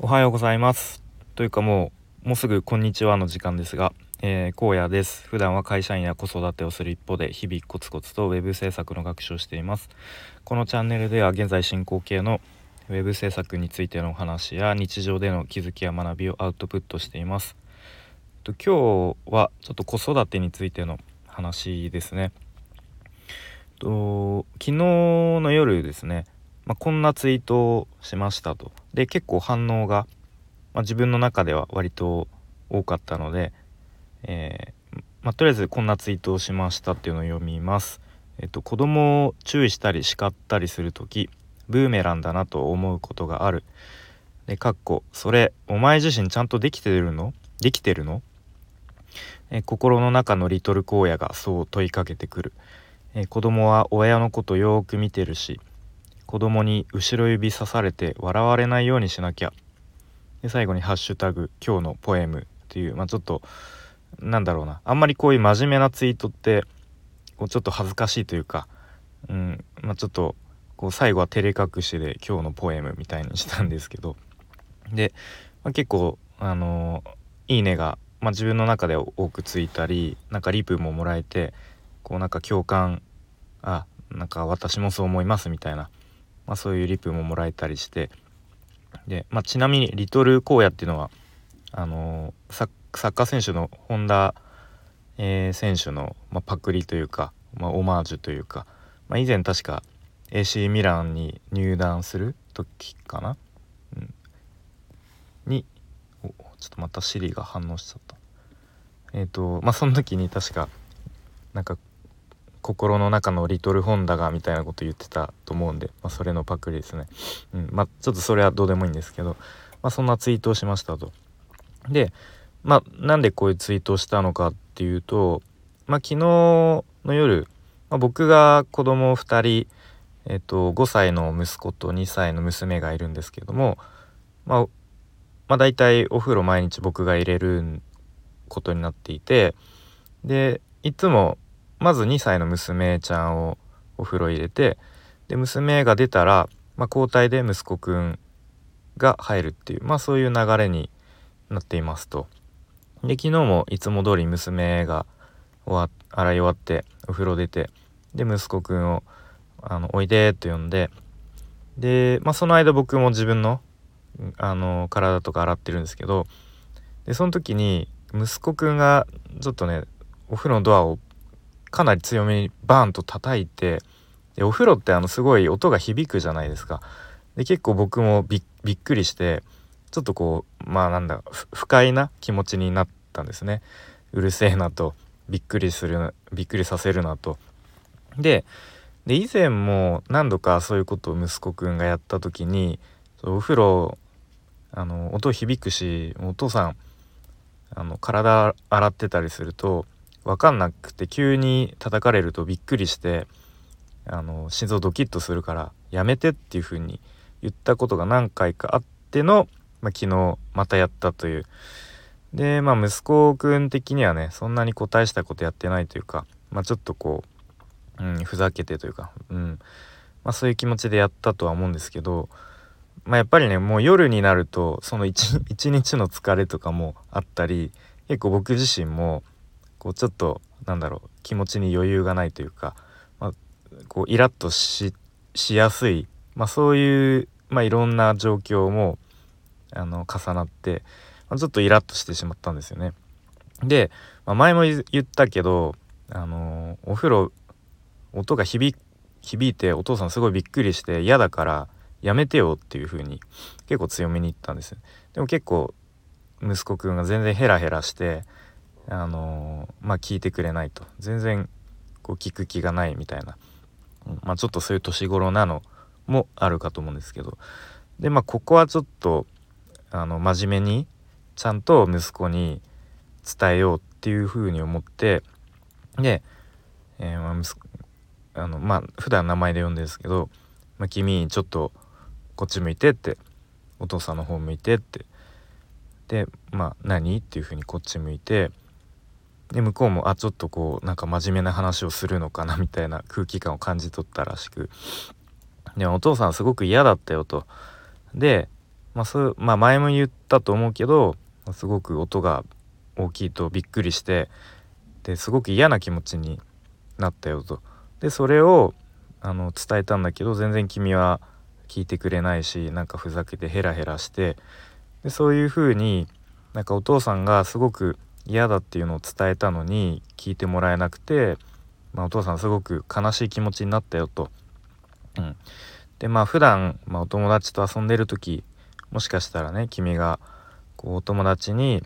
おはようございます。というかもうもうすぐこんにちはの時間ですが、えー、荒野です。普段は会社員や子育てをする一方で日々コツコツと web 制作の学習をしています。このチャンネルでは現在進行形の web 制作についてのお話や日常での気づきや学びをアウトプットしています。と今日はちょっと子育てについての話ですね。と昨日の夜ですねまあ、こんなツイートをしましたと。で結構反応が、まあ、自分の中では割と多かったので、えー、まあ、とりあえずこんなツイートをしましたっていうのを読みます。えっと、子供を注意したり叱ったりする時ブーメランだなと思うことがある。で、かっこ、それ、お前自身ちゃんとできてるの？できてるの？え心の中のリトル荒野がそう問いかけてくる。え子供は親のことよーく見てるし、子供に後ろ指さされて笑われないようにしなきゃ。で最後に「ハッシュタグ今日のポエム」っていうまあちょっとなんだろうな。あんまりこういう真面目なツイートってこうちょっと恥ずかしいというか、うんまあ、ちょっとこう最後は照れ隠しで今日のポエムみたいにしたんですけど。で、まあ、結構あのー、いいねが、まあ、自分の中で多くついたりなんかリプももらえてこうなんか共感あなんか私もそう思いますみたいなまあ、そういうリプももらえたりして。で、まあ、ちなみにリトル荒野っていうのはあのー、サッカー選手の本田、えー、選手の、まあ、パクリというか、まあ、オマージュというか、まあ、以前確か AC ミランに入団する時かな、うん、にちょっとまたシリが反応しちゃった。えっ、ー、とまあその時に確かなんか心の中のリトルホンダがみたいなこと言ってたと思うんで、まあ、それのパクリですね。うん、まあちょっとそれはどうでもいいんですけど、まあ、そんなツイートをしましたと。で、まあなんでこういうツイートをしたのかっていうと、まあ昨日の夜、まあ、僕が子供2人、えっと、5歳の息子と2歳の娘がいるんですけども、まあ、まあ大体お風呂毎日僕が入れることになっていてでいつもまず2歳の娘ちゃんをお風呂入れてで娘が出たら、まあ、交代で息子くんが入るっていうまあそういう流れになっていますと。で昨日もいつも通り娘が洗い終わってお風呂出てで息子くんをあの「おいで」と呼んでで、まあ、その間僕も自分のあの体とか洗ってるんですけどでその時に息子くんがちょっとねお風呂のドアをかなり強めにバーンと叩いてでお風呂ってあのすごい音が響くじゃないですか。で結構僕もびっくりしてちょっとこうまあなんだ不快な気持ちになったんですね。うるせえなとびっくりするびっくりさせるなと。でで以前も何度かそういうことを息子くんがやった時にお風呂あの音響くしお父さんあの体洗ってたりすると分かんなくて急に叩かれるとびっくりしてあの心臓ドキッとするからやめてっていう風に言ったことが何回かあっての、まあ、昨日またやったという。でまあ息子くん的にはねそんなに答えしたことやってないというか、まあ、ちょっとこう、うん、ふざけてというか、うん。まあ、そういう気持ちでやったとは思うんですけど、まあ、やっぱりねもう夜になるとその一日の疲れとかもあったり結構僕自身もこうちょっとなんだろう気持ちに余裕がないというか、まあ、こうイラッとしやすい、まあ、そういう、まあ、いろんな状況もあの重なって、まあ、ちょっとイラッとしてしまったんですよね。で、まあ、前も言ったけどあのお風呂音が響いてお父さんすごいびっくりして嫌だからやめてよっていう風に結構強めに言ったんですでも結構息子くんが全然ヘラヘラしてあのまあ聞いてくれないと。全然こう聞く気がないみたいな、まあ、ちょっとそういう年頃なのもあるかと思うんですけど。でまあここはちょっとあの真面目にちゃんと息子に伝えようっていうふうに思ってで、えー、まあ息あのまあ普段名前で呼んでるんですけど「まあ、君ちょっとこっち向いて」って「お父さんの方向いて」って。で「まあ何?」っていうふうにこっち向いてで向こうもあちょっとこうなんか真面目な話をするのかな みたいな空気感を感じ取ったらしくでお父さんすごく嫌だったよとでまあそうまあ、前も言ったと思うけどすごく音が大きいとびっくりしてですごく嫌な気持ちになったよと。でそれをあの伝えたんだけど全然君は聞いてくれないしなんかふざけてヘラヘラしてでそういう風になんかお父さんがすごく嫌だっていうのを伝えたのに聞いてもらえなくて、まあ、お父さんすごく悲しい気持ちになったよと。うん、でまあ普段、まあ、お友達と遊んでる時もしかしたらね君がこうお友達に、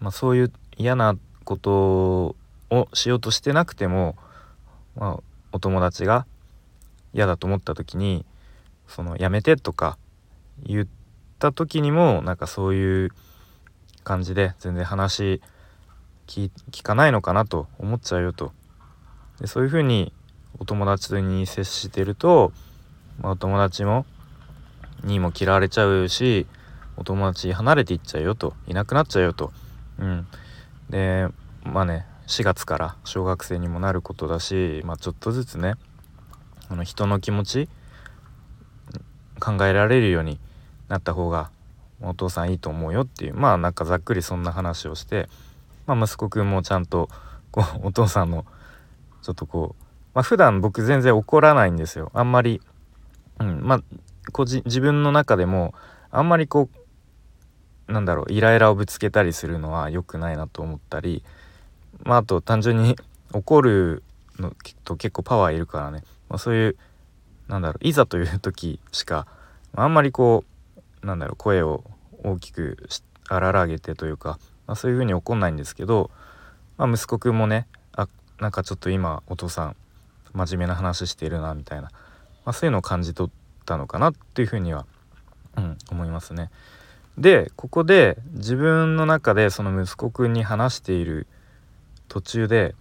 まあ、そういう嫌なことをしようとしてなくても、まあ、お友達が嫌だと思った時にそのやめてとか言った時にもなんかそういう感じで全然話聞かないのかなと思っちゃうよとでそういうふうにお友達に接してると、まあ、お友達もにも嫌われちゃうしお友達離れていっちゃうよといなくなっちゃうよと。うん、でまあね4月から小学生にもなることだし、まあ、ちょっとずつねあの人の気持ち考えられるようになった方がお父さんいいと思うよっていうまあなんかざっくりそんな話をして、まあ、息子くんもちゃんとこう お父さんのちょっとこう、まあ、普段僕全然怒らないんですよ。あんまり、うん、まあこじ自分の中でもあんまりこうなんだろうイライラをぶつけたりするのは良くないなと思ったりまああと単純に 怒るのと結構パワーいるからね、まあ、そういうなんだろういざという時しかあんまりこうなんだろう声を大きく荒らげてというか、まあ、そういう風に怒んないんですけど、まあ、息子くんもねあなんかちょっと今お父さん真面目な話してるなみたいな、まあ、そういうのを感じ取ったのかなっていうふうには、うん、思いますね。でここで自分の中でその息子くんに話している途中で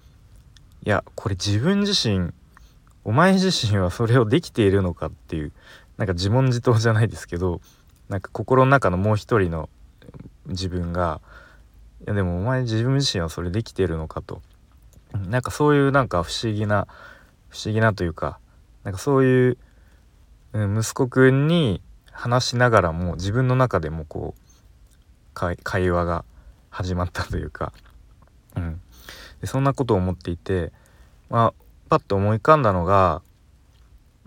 いやこれ自分自身お前自身はそれをできているのかっていうなんか自問自答じゃないですけどなんか心の中のもう一人の自分がいやでもお前自分自身はそれできてるのかと。なんかそういうなんか不思議な不思議なというかなんかそういう、うん、息子くんに話しながらも自分の中でもこう会話が始まったというか、うん、でそんなことを思っていて、まあ、パッと思い浮かんだのが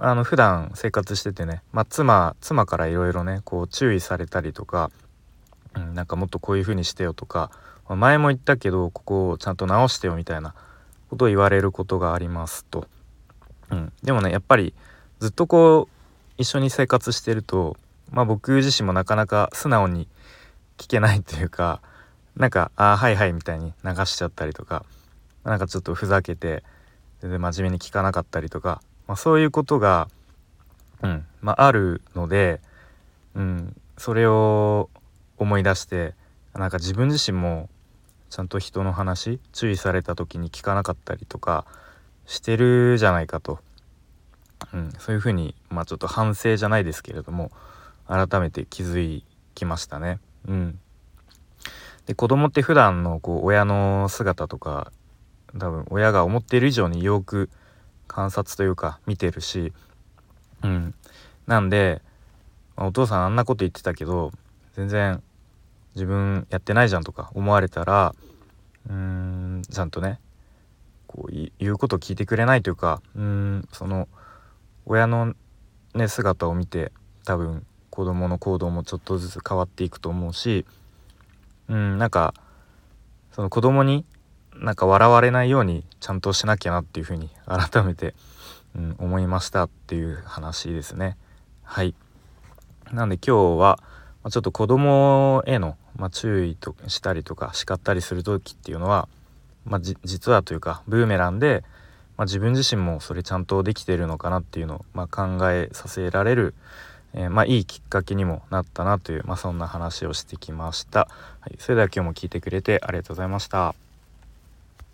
あの普段生活しててね、まあ、妻妻からいろいろねこう注意されたりとか、うん、なんかもっとこういう風にしてよとか、前も言ったけどここをちゃんと直してよみたいなことを言われることがありますと。うん、でもねやっぱりずっとこう一緒に生活してると、まあ、僕自身もなかなか素直に聞けないというかなんか「ああはいはい」みたいに流しちゃったりとかなんかちょっとふざけて全然真面目に聞かなかったりとか、まあ、そういうことが、うん。まあ、あるので、うん、それを思い出してなんか自分自身もちゃんと人の話注意された時に聞かなかったりとかしてるじゃないかと、うん、そういうふうに、まあ、ちょっと反省じゃないですけれども改めて気づきましたね。うん、で子供って普段のこう親の姿とか多分親が思っている以上によく観察というか見てるし、うん、なんで、まあ、お父さんあんなこと言ってたけど全然自分やってないじゃんとか思われたらうーんちゃんとねこう言うことを聞いてくれないというかうんその親のね姿を見て多分子供の行動もちょっとずつ変わっていくと思うしうんなんかその子供になんか笑われないようにちゃんとしなきゃなっていうふうに改めて、うん、思いましたっていう話ですね。はいなんで今日はまちょっと子供への、まあ、注意としたりとか叱ったりする時っていうのはまあ、実はというかブーメランで、まあ、自分自身もそれちゃんとできてるのかなっていうのを、まあ、考えさせられる、えー、まあ、いいきっかけにもなったなという、まあそんな話をしてきました、はい、それでは今日も聞いてくれてありがとうございました。